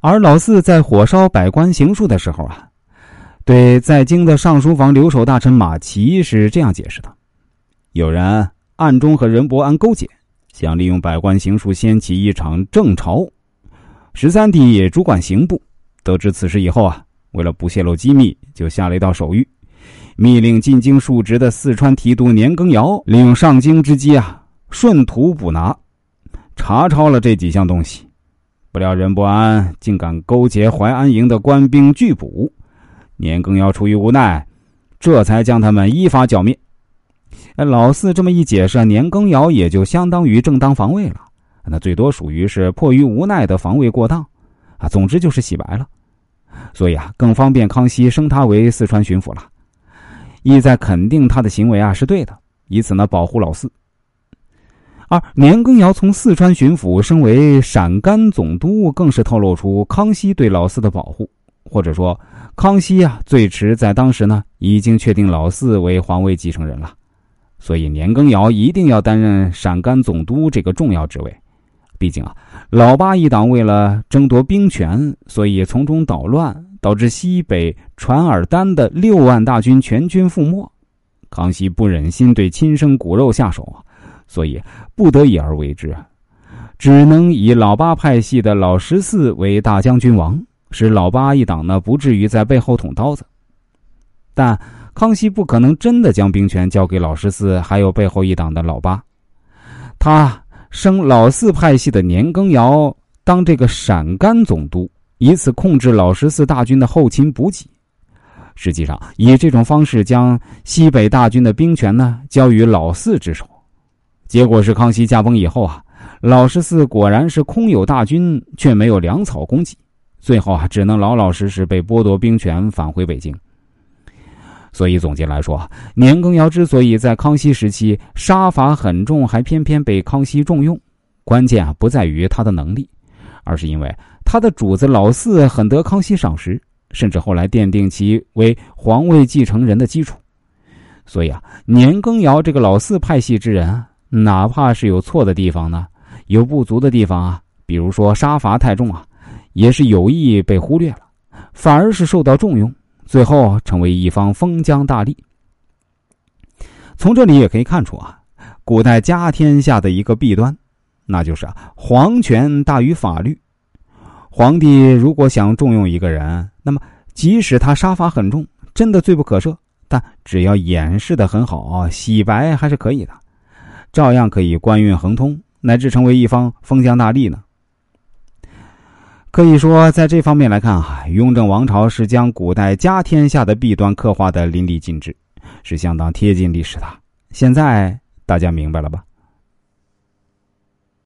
而老四在火烧百官行书的时候啊，对在京的上书房留守大臣马齐是这样解释的：有人暗中和任伯安勾结，想利用百官行书掀起一场政潮。十三弟主管刑部，得知此事以后啊，为了不泄露机密，就下了一道手谕，密令进京述职的四川提督年羹尧利用上京之机啊，顺途捕拿，查抄了这几项东西。不料任伯安竟敢勾结淮安营的官兵拒捕，年羹尧出于无奈，这才将他们依法剿灭。哎老四这么一解释，年羹尧也就相当于正当防卫了，那最多属于是迫于无奈的防卫过当，啊，总之就是洗白了。所以啊，更方便康熙升他为四川巡抚了，意在肯定他的行为啊是对的，以此呢保护老四。而年羹尧从四川巡抚升为陕甘总督，更是透露出康熙对老四的保护，或者说，康熙啊最迟在当时呢已经确定老四为皇位继承人了，所以年羹尧一定要担任陕甘总督这个重要职位。毕竟啊，老八一党为了争夺兵权，所以从中捣乱，导致西北传尔丹的六万大军全军覆没，康熙不忍心对亲生骨肉下手啊。所以不得已而为之，只能以老八派系的老十四为大将军王，使老八一党呢不至于在背后捅刀子。但康熙不可能真的将兵权交给老十四，还有背后一党的老八。他升老四派系的年羹尧当这个陕甘总督，以此控制老十四大军的后勤补给。实际上，以这种方式将西北大军的兵权呢交于老四之手。结果是康熙驾崩以后啊，老十四果然是空有大军，却没有粮草供给，最后啊只能老老实实被剥夺兵权，返回北京。所以总结来说，年羹尧之所以在康熙时期杀伐很重，还偏偏被康熙重用，关键啊不在于他的能力，而是因为他的主子老四很得康熙赏识，甚至后来奠定其为皇位继承人的基础。所以啊，年羹尧这个老四派系之人啊。哪怕是有错的地方呢，有不足的地方啊，比如说杀伐太重啊，也是有意被忽略了，反而是受到重用，最后成为一方封疆大吏。从这里也可以看出啊，古代家天下的一个弊端，那就是啊，皇权大于法律。皇帝如果想重用一个人，那么即使他杀伐很重，真的罪不可赦，但只要掩饰的很好，洗白还是可以的。照样可以官运亨通，乃至成为一方封疆大吏呢。可以说，在这方面来看啊，雍正王朝是将古代家天下的弊端刻画的淋漓尽致，是相当贴近历史的。现在大家明白了吧？